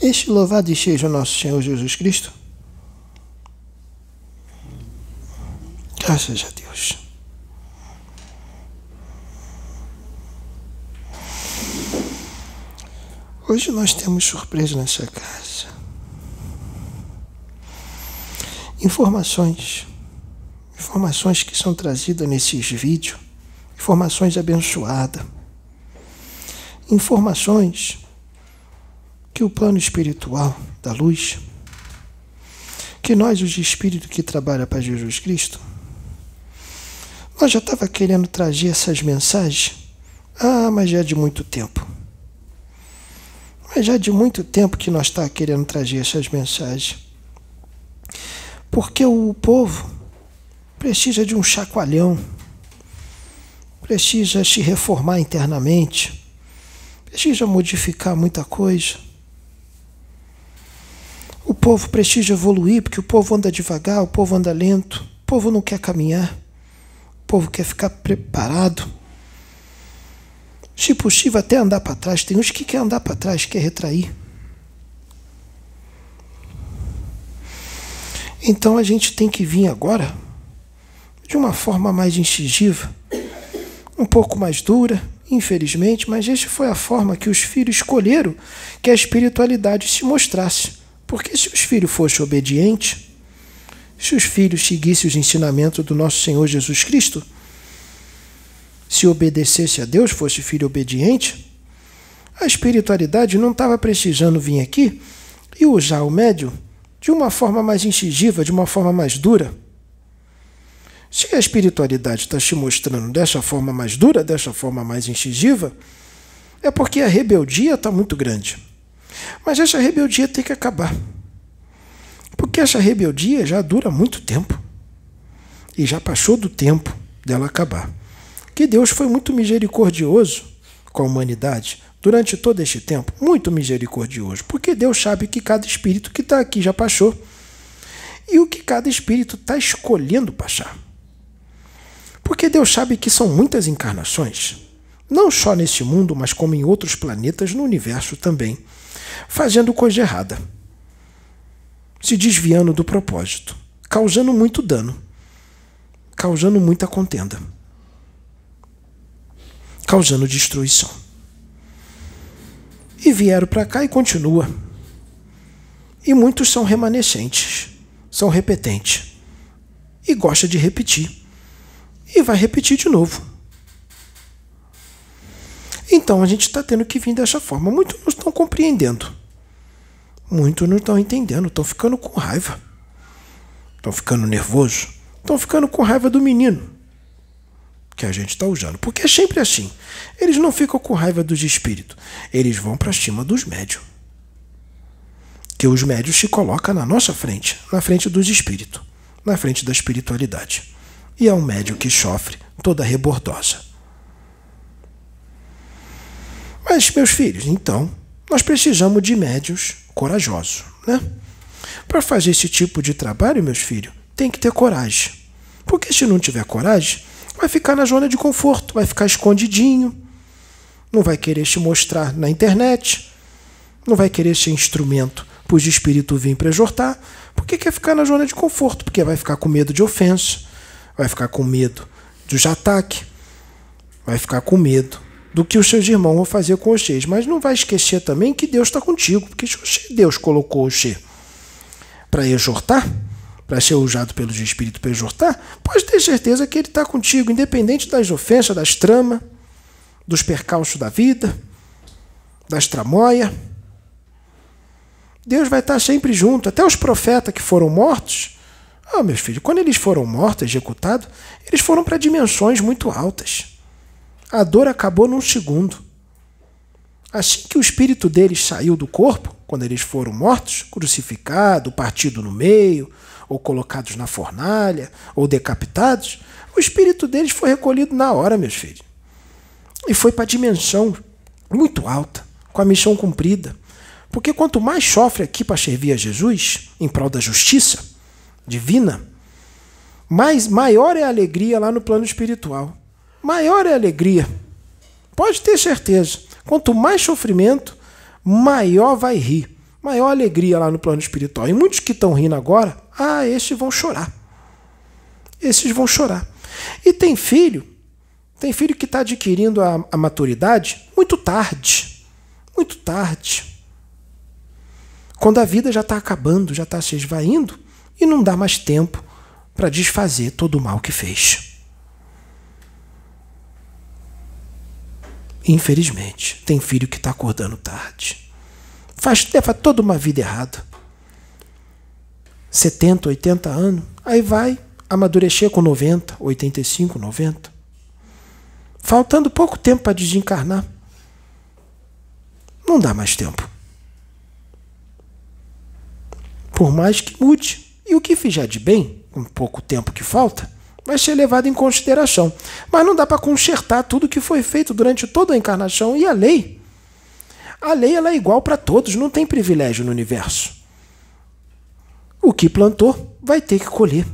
Este louvado seja o nosso Senhor Jesus Cristo. Graças a Deus. Hoje nós temos surpresa nessa casa. Informações. Informações que são trazidas nesses vídeos. Informações abençoadas. Informações que o plano espiritual da luz, que nós, os de espírito que trabalha para Jesus Cristo, nós já estava querendo trazer essas mensagens, ah, mas já é de muito tempo. Mas já é de muito tempo que nós está querendo trazer essas mensagens. Porque o povo precisa de um chacoalhão, precisa se reformar internamente, precisa modificar muita coisa. O povo precisa evoluir, porque o povo anda devagar, o povo anda lento, o povo não quer caminhar, o povo quer ficar preparado. Se possível, até andar para trás. Tem uns que quer andar para trás, quer retrair. Então a gente tem que vir agora de uma forma mais incisiva, um pouco mais dura, infelizmente, mas essa foi a forma que os filhos escolheram que a espiritualidade se mostrasse. Porque se os filhos fossem obedientes, se os filhos seguissem os ensinamentos do nosso Senhor Jesus Cristo, se obedecesse a Deus, fosse filho obediente, a espiritualidade não estava precisando vir aqui e usar o médium de uma forma mais incisiva, de uma forma mais dura. Se a espiritualidade está se mostrando dessa forma mais dura, dessa forma mais incisiva, é porque a rebeldia está muito grande. Mas essa rebeldia tem que acabar. Porque essa rebeldia já dura muito tempo. E já passou do tempo dela acabar. Que Deus foi muito misericordioso com a humanidade durante todo este tempo. Muito misericordioso. Porque Deus sabe que cada espírito que está aqui já passou. E o que cada espírito está escolhendo passar. Porque Deus sabe que são muitas encarnações, não só nesse mundo, mas como em outros planetas no universo também fazendo coisa errada, se desviando do propósito, causando muito dano, causando muita contenda, causando destruição. E vieram para cá e continua. E muitos são remanescentes, são repetentes. E gosta de repetir. E vai repetir de novo. Então a gente está tendo que vir dessa forma. Muitos não estão compreendendo. Muitos não estão entendendo. Estão ficando com raiva. Estão ficando nervoso. Estão ficando com raiva do menino que a gente está usando. Porque é sempre assim. Eles não ficam com raiva dos espíritos. Eles vão para cima dos médios. Que os médios se colocam na nossa frente, na frente dos espíritos, na frente da espiritualidade. E é um médio que sofre toda rebordosa. Mas, meus filhos, então, nós precisamos de médios corajosos, né? Para fazer esse tipo de trabalho, meus filhos, tem que ter coragem. Porque se não tiver coragem, vai ficar na zona de conforto, vai ficar escondidinho, não vai querer se mostrar na internet, não vai querer ser instrumento para os espíritos vir para exortar, porque quer ficar na zona de conforto, porque vai ficar com medo de ofensa, vai ficar com medo dos ataques, vai ficar com medo do que os seus irmãos vão fazer com vocês. Mas não vai esquecer também que Deus está contigo, porque Deus colocou você para exortar, para ser usado pelos espíritos para exortar, pode ter certeza que Ele está contigo, independente das ofensas, das tramas, dos percalços da vida, das tramóias. Deus vai estar sempre junto. Até os profetas que foram mortos, ah, meus filhos, quando eles foram mortos, executados, eles foram para dimensões muito altas. A dor acabou num segundo. Assim que o espírito deles saiu do corpo, quando eles foram mortos, crucificados, partido no meio, ou colocados na fornalha, ou decapitados, o espírito deles foi recolhido na hora, meus filhos. E foi para a dimensão muito alta, com a missão cumprida. Porque quanto mais sofre aqui para servir a Jesus, em prol da justiça divina, mais maior é a alegria lá no plano espiritual maior é a alegria. Pode ter certeza. Quanto mais sofrimento, maior vai rir, maior alegria lá no plano espiritual. E muitos que estão rindo agora, ah, esses vão chorar. Esses vão chorar. E tem filho, tem filho que está adquirindo a, a maturidade muito tarde. Muito tarde. Quando a vida já está acabando, já está se esvaindo e não dá mais tempo para desfazer todo o mal que fez. Infelizmente, tem filho que está acordando tarde. Faz, leva toda uma vida errada. 70, 80 anos, aí vai amadurecer com 90, 85, 90. Faltando pouco tempo para desencarnar. Não dá mais tempo. Por mais que mude. E o que fizer de bem, com pouco tempo que falta, vai ser levado em consideração. Mas não dá para consertar tudo que foi feito durante toda a encarnação e a lei. A lei ela é igual para todos, não tem privilégio no universo. O que plantou vai ter que colher.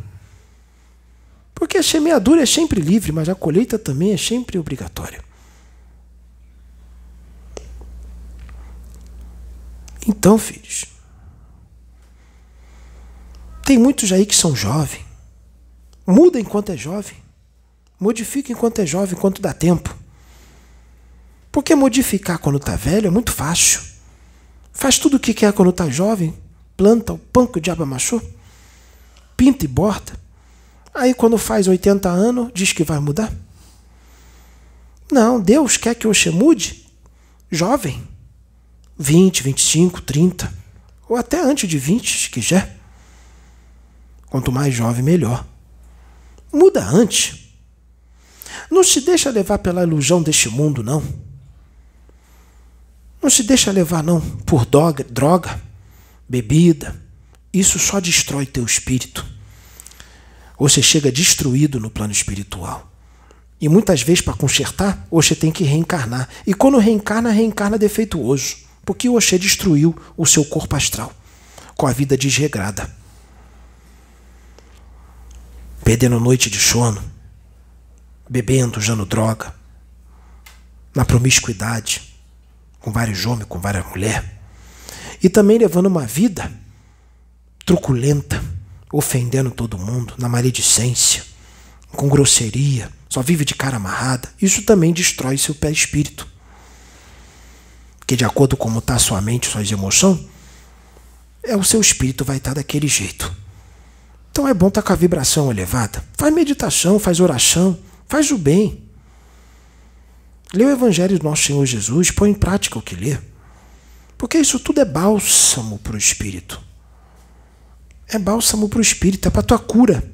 Porque a semeadura é sempre livre, mas a colheita também é sempre obrigatória. Então, filhos, tem muitos aí que são jovens. Muda enquanto é jovem. Modifica enquanto é jovem, enquanto dá tempo. Porque modificar quando está velho é muito fácil. Faz tudo o que quer quando está jovem, planta o pão que o diabo amassou, pinta e borda. Aí, quando faz 80 anos, diz que vai mudar? Não, Deus quer que você mude jovem. 20, 25, 30. Ou até antes de 20, se quiser. Quanto mais jovem, melhor. Muda antes. Não se deixa levar pela ilusão deste mundo, não. Não se deixa levar, não, por droga, droga bebida. Isso só destrói teu espírito você chega destruído no plano espiritual. E muitas vezes, para consertar, você tem que reencarnar. E quando reencarna, reencarna defeituoso. Porque você destruiu o seu corpo astral com a vida desregrada. Perdendo noite de sono, bebendo, usando droga, na promiscuidade, com vários homens, com várias mulheres. E também levando uma vida truculenta. Ofendendo todo mundo, na maledicência, com grosseria, só vive de cara amarrada, isso também destrói seu pé espírito. Porque de acordo com como está sua mente, suas emoções, é o seu espírito vai estar tá daquele jeito. Então é bom estar tá com a vibração elevada. Faz meditação, faz oração, faz o bem. Lê o Evangelho do nosso Senhor Jesus, põe em prática o que lê. Porque isso tudo é bálsamo para o espírito. É bálsamo para o espírito, é para a tua cura.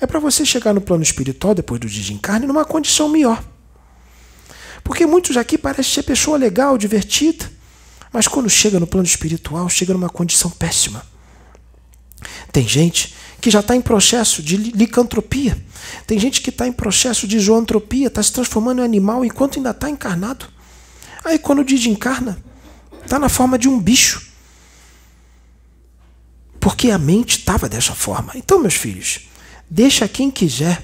É para você chegar no plano espiritual depois do desencarne numa condição melhor. Porque muitos aqui parecem ser pessoa legal, divertida, mas quando chega no plano espiritual, chega numa condição péssima. Tem gente que já está em processo de licantropia. Tem gente que está em processo de zoantropia, está se transformando em animal enquanto ainda está encarnado. Aí quando desencarna, está na forma de um bicho porque a mente estava dessa forma. Então, meus filhos, deixa quem quiser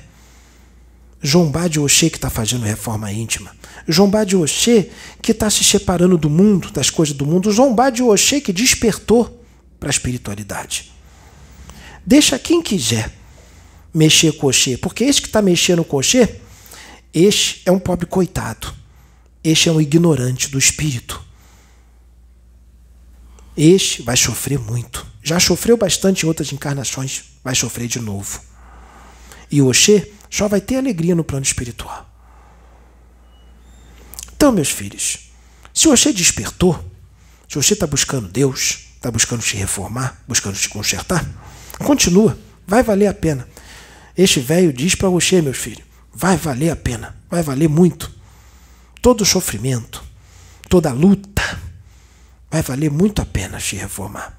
zombar de Oxê que está fazendo reforma íntima, zombar de Oxê que está se separando do mundo, das coisas do mundo, zombar de Oxê que despertou para a espiritualidade. Deixa quem quiser mexer com Oxê, porque esse que está mexendo com Oxê, este é um pobre coitado, este é um ignorante do espírito. Este vai sofrer muito. Já sofreu bastante em outras encarnações, vai sofrer de novo. E o Oxê só vai ter alegria no plano espiritual. Então, meus filhos, se o Oxê despertou, se o Oxê está buscando Deus, está buscando te reformar, buscando te consertar, continua, vai valer a pena. Este velho diz para Oxê, meus filhos, vai valer a pena, vai valer muito. Todo sofrimento, toda luta, vai valer muito a pena te reformar.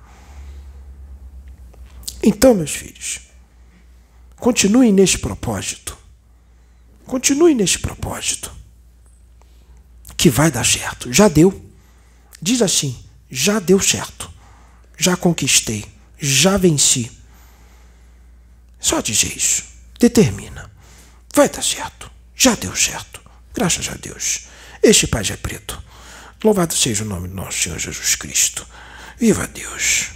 Então, meus filhos, continuem neste propósito. Continuem neste propósito. Que vai dar certo. Já deu. Diz assim: já deu certo. Já conquistei. Já venci. Só dizer isso. Determina. Vai dar certo. Já deu certo. Graças a Deus. Este Pai é preto. Louvado seja o nome do nosso Senhor Jesus Cristo. Viva Deus!